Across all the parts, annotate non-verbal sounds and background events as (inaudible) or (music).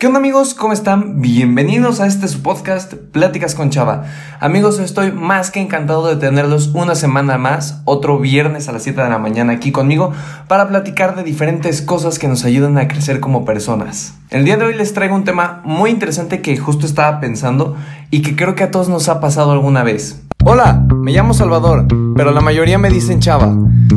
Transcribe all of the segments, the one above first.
¿Qué onda amigos? ¿Cómo están? Bienvenidos a este su podcast Pláticas con Chava. Amigos, estoy más que encantado de tenerlos una semana más, otro viernes a las 7 de la mañana aquí conmigo para platicar de diferentes cosas que nos ayudan a crecer como personas. El día de hoy les traigo un tema muy interesante que justo estaba pensando y que creo que a todos nos ha pasado alguna vez. Hola, me llamo Salvador, pero la mayoría me dicen Chava.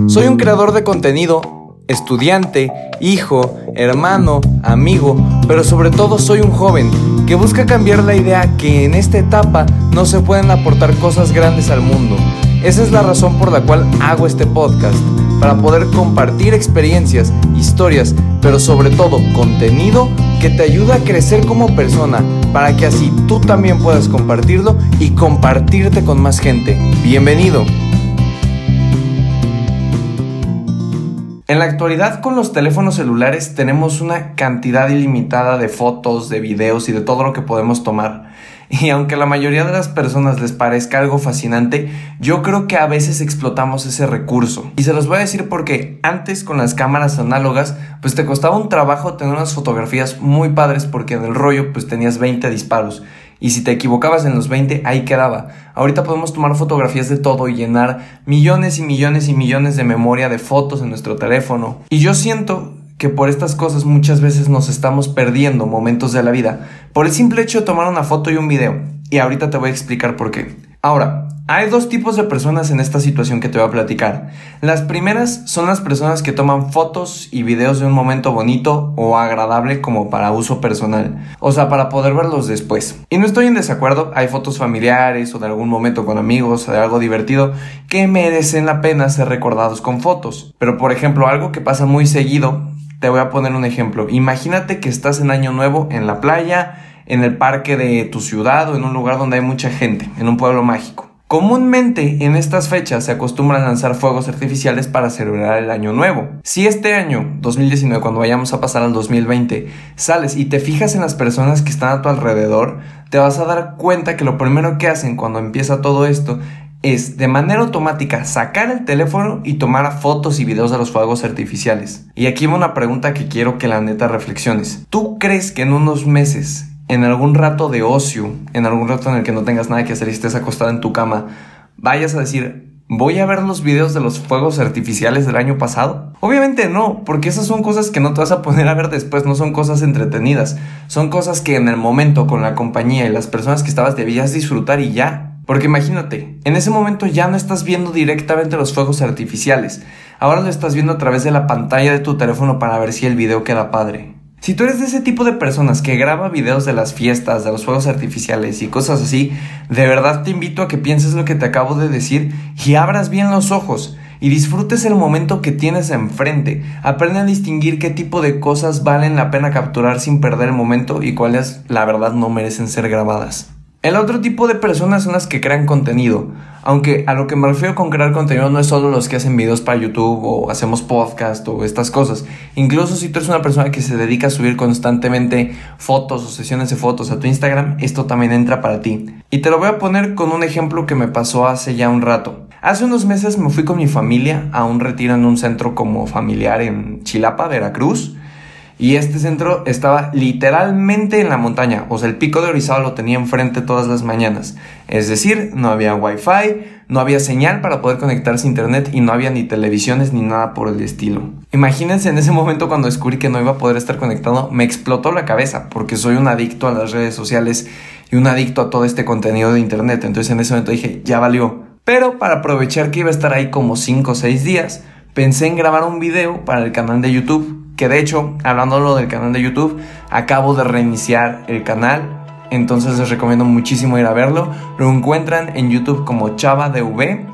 Soy un creador de contenido estudiante, hijo, hermano, amigo, pero sobre todo soy un joven que busca cambiar la idea que en esta etapa no se pueden aportar cosas grandes al mundo. Esa es la razón por la cual hago este podcast, para poder compartir experiencias, historias, pero sobre todo contenido que te ayuda a crecer como persona, para que así tú también puedas compartirlo y compartirte con más gente. Bienvenido. En la actualidad con los teléfonos celulares tenemos una cantidad ilimitada de fotos, de videos y de todo lo que podemos tomar. (laughs) Y aunque a la mayoría de las personas les parezca algo fascinante, yo creo que a veces explotamos ese recurso. Y se los voy a decir porque antes con las cámaras análogas, pues te costaba un trabajo tener unas fotografías muy padres porque en el rollo pues tenías 20 disparos y si te equivocabas en los 20, ahí quedaba. Ahorita podemos tomar fotografías de todo y llenar millones y millones y millones de memoria de fotos en nuestro teléfono. Y yo siento que por estas cosas muchas veces nos estamos perdiendo momentos de la vida por el simple hecho de tomar una foto y un video. Y ahorita te voy a explicar por qué. Ahora, hay dos tipos de personas en esta situación que te voy a platicar. Las primeras son las personas que toman fotos y videos de un momento bonito o agradable como para uso personal, o sea, para poder verlos después. Y no estoy en desacuerdo, hay fotos familiares o de algún momento con amigos o de algo divertido que merecen la pena ser recordados con fotos. Pero por ejemplo, algo que pasa muy seguido, te voy a poner un ejemplo. Imagínate que estás en Año Nuevo en la playa, en el parque de tu ciudad o en un lugar donde hay mucha gente, en un pueblo mágico. Comúnmente en estas fechas se acostumbran a lanzar fuegos artificiales para celebrar el año nuevo. Si este año, 2019, cuando vayamos a pasar al 2020, sales y te fijas en las personas que están a tu alrededor, te vas a dar cuenta que lo primero que hacen cuando empieza todo esto es de manera automática sacar el teléfono y tomar fotos y videos de los fuegos artificiales. Y aquí va una pregunta que quiero que la neta reflexiones. ¿Tú crees que en unos meses en algún rato de ocio, en algún rato en el que no tengas nada que hacer y estés acostada en tu cama, vayas a decir, ¿voy a ver los videos de los fuegos artificiales del año pasado? Obviamente no, porque esas son cosas que no te vas a poner a ver después, no son cosas entretenidas, son cosas que en el momento con la compañía y las personas que estabas debías disfrutar y ya. Porque imagínate, en ese momento ya no estás viendo directamente los fuegos artificiales, ahora lo estás viendo a través de la pantalla de tu teléfono para ver si el video queda padre. Si tú eres de ese tipo de personas que graba videos de las fiestas, de los fuegos artificiales y cosas así, de verdad te invito a que pienses lo que te acabo de decir y abras bien los ojos y disfrutes el momento que tienes enfrente. Aprende a distinguir qué tipo de cosas valen la pena capturar sin perder el momento y cuáles la verdad no merecen ser grabadas. El otro tipo de personas son las que crean contenido. Aunque a lo que me refiero con crear contenido no es solo los que hacen videos para YouTube o hacemos podcast o estas cosas. Incluso si tú eres una persona que se dedica a subir constantemente fotos o sesiones de fotos a tu Instagram, esto también entra para ti. Y te lo voy a poner con un ejemplo que me pasó hace ya un rato. Hace unos meses me fui con mi familia a un retiro en un centro como familiar en Chilapa, Veracruz. Y este centro estaba literalmente en la montaña, o sea, el pico de Orizaba lo tenía enfrente todas las mañanas. Es decir, no había wifi, no había señal para poder conectarse a internet y no había ni televisiones ni nada por el estilo. Imagínense en ese momento cuando descubrí que no iba a poder estar conectado, me explotó la cabeza porque soy un adicto a las redes sociales y un adicto a todo este contenido de internet. Entonces en ese momento dije, ya valió. Pero para aprovechar que iba a estar ahí como 5 o 6 días, pensé en grabar un video para el canal de YouTube que de hecho, hablando del canal de YouTube, acabo de reiniciar el canal. Entonces les recomiendo muchísimo ir a verlo. Lo encuentran en YouTube como ChavaDV.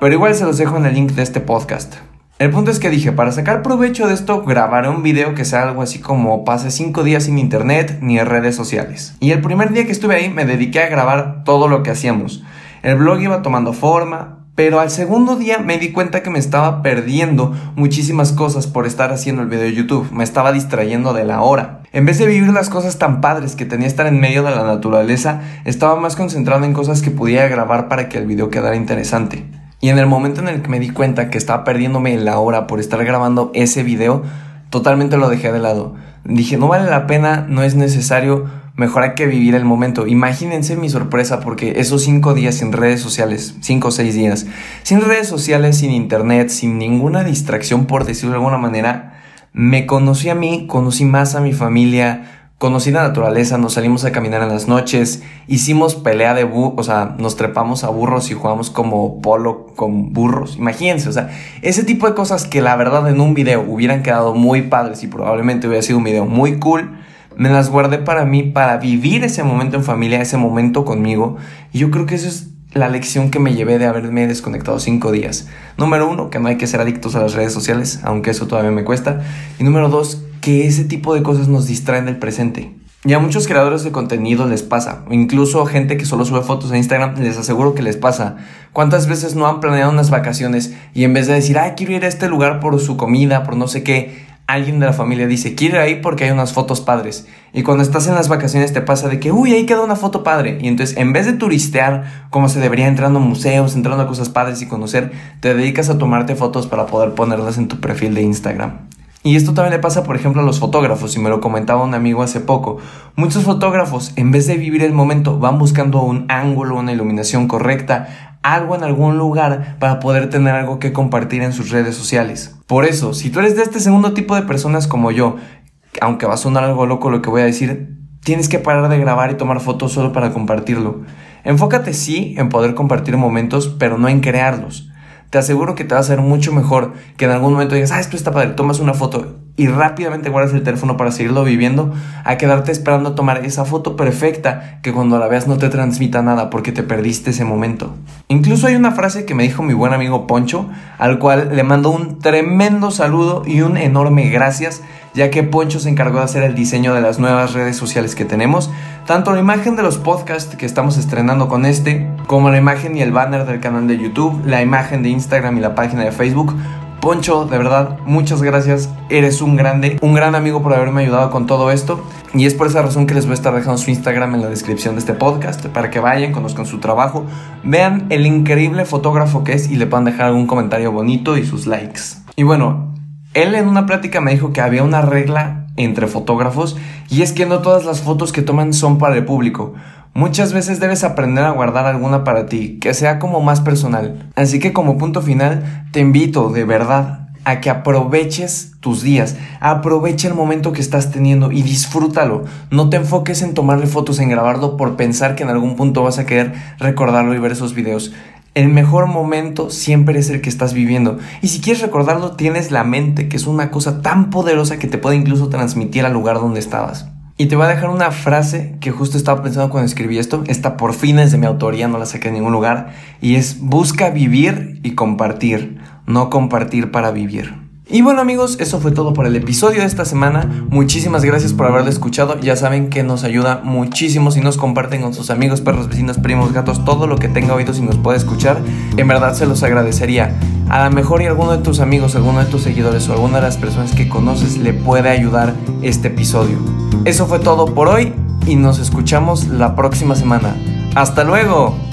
Pero igual se los dejo en el link de este podcast. El punto es que dije, para sacar provecho de esto, grabaré un video que sea algo así como pase 5 días sin internet ni redes sociales. Y el primer día que estuve ahí me dediqué a grabar todo lo que hacíamos. El blog iba tomando forma, pero al segundo día me di cuenta que me estaba perdiendo muchísimas cosas por estar haciendo el video de YouTube. Me estaba distrayendo de la hora. En vez de vivir las cosas tan padres que tenía estar en medio de la naturaleza, estaba más concentrado en cosas que pudiera grabar para que el video quedara interesante. Y en el momento en el que me di cuenta que estaba perdiéndome la hora por estar grabando ese video, totalmente lo dejé de lado. Dije, no vale la pena, no es necesario, mejor hay que vivir el momento. Imagínense mi sorpresa porque esos cinco días sin redes sociales, cinco o seis días, sin redes sociales, sin internet, sin ninguna distracción, por decirlo de alguna manera, me conocí a mí, conocí más a mi familia, conocí la naturaleza, nos salimos a caminar en las noches, hicimos pelea de burros, o sea, nos trepamos a burros y jugamos como polo con burros. Imagínense, o sea, ese tipo de cosas que la verdad en un video hubieran quedado muy padres y probablemente hubiera sido un video muy cool, me las guardé para mí, para vivir ese momento en familia, ese momento conmigo. Y yo creo que eso es la lección que me llevé de haberme desconectado cinco días. Número uno, que no hay que ser adictos a las redes sociales, aunque eso todavía me cuesta. Y número dos, que ese tipo de cosas nos distraen del presente. Y a muchos creadores de contenido les pasa, incluso a gente que solo sube fotos en Instagram, les aseguro que les pasa. ¿Cuántas veces no han planeado unas vacaciones y en vez de decir, ay, quiero ir a este lugar por su comida, por no sé qué, alguien de la familia dice, quiero ir ahí porque hay unas fotos padres. Y cuando estás en las vacaciones te pasa de que, uy, ahí queda una foto padre. Y entonces, en vez de turistear como se debería entrando a museos, entrando a cosas padres y conocer, te dedicas a tomarte fotos para poder ponerlas en tu perfil de Instagram. Y esto también le pasa, por ejemplo, a los fotógrafos, y me lo comentaba un amigo hace poco. Muchos fotógrafos, en vez de vivir el momento, van buscando un ángulo, una iluminación correcta, algo en algún lugar para poder tener algo que compartir en sus redes sociales. Por eso, si tú eres de este segundo tipo de personas como yo, aunque va a sonar algo loco lo que voy a decir, tienes que parar de grabar y tomar fotos solo para compartirlo. Enfócate sí en poder compartir momentos, pero no en crearlos te aseguro que te va a ser mucho mejor que en algún momento digas, ah, esto está padre, tomas una foto y rápidamente guardas el teléfono para seguirlo viviendo, a quedarte esperando a tomar esa foto perfecta que cuando la veas no te transmita nada porque te perdiste ese momento. Incluso hay una frase que me dijo mi buen amigo Poncho, al cual le mando un tremendo saludo y un enorme gracias, ya que Poncho se encargó de hacer el diseño de las nuevas redes sociales que tenemos tanto la imagen de los podcasts que estamos estrenando con este, como la imagen y el banner del canal de YouTube, la imagen de Instagram y la página de Facebook. Poncho, de verdad, muchas gracias. Eres un grande, un gran amigo por haberme ayudado con todo esto. Y es por esa razón que les voy a estar dejando su Instagram en la descripción de este podcast para que vayan, conozcan su trabajo, vean el increíble fotógrafo que es y le puedan dejar algún comentario bonito y sus likes. Y bueno, él en una plática me dijo que había una regla entre fotógrafos y es que no todas las fotos que toman son para el público. Muchas veces debes aprender a guardar alguna para ti, que sea como más personal. Así que como punto final, te invito de verdad a que aproveches tus días, aprovecha el momento que estás teniendo y disfrútalo. No te enfoques en tomarle fotos, en grabarlo por pensar que en algún punto vas a querer recordarlo y ver esos videos. El mejor momento siempre es el que estás viviendo. Y si quieres recordarlo, tienes la mente, que es una cosa tan poderosa que te puede incluso transmitir al lugar donde estabas. Y te voy a dejar una frase que justo estaba pensando cuando escribí esto. Esta por fin es de mi autoría, no la saqué en ningún lugar. Y es busca vivir y compartir, no compartir para vivir. Y bueno amigos, eso fue todo por el episodio de esta semana. Muchísimas gracias por haberlo escuchado. Ya saben que nos ayuda muchísimo si nos comparten con sus amigos, perros, vecinos, primos, gatos, todo lo que tenga oídos y nos puede escuchar. En verdad se los agradecería. A lo mejor y alguno de tus amigos, alguno de tus seguidores o alguna de las personas que conoces le puede ayudar este episodio. Eso fue todo por hoy y nos escuchamos la próxima semana. ¡Hasta luego!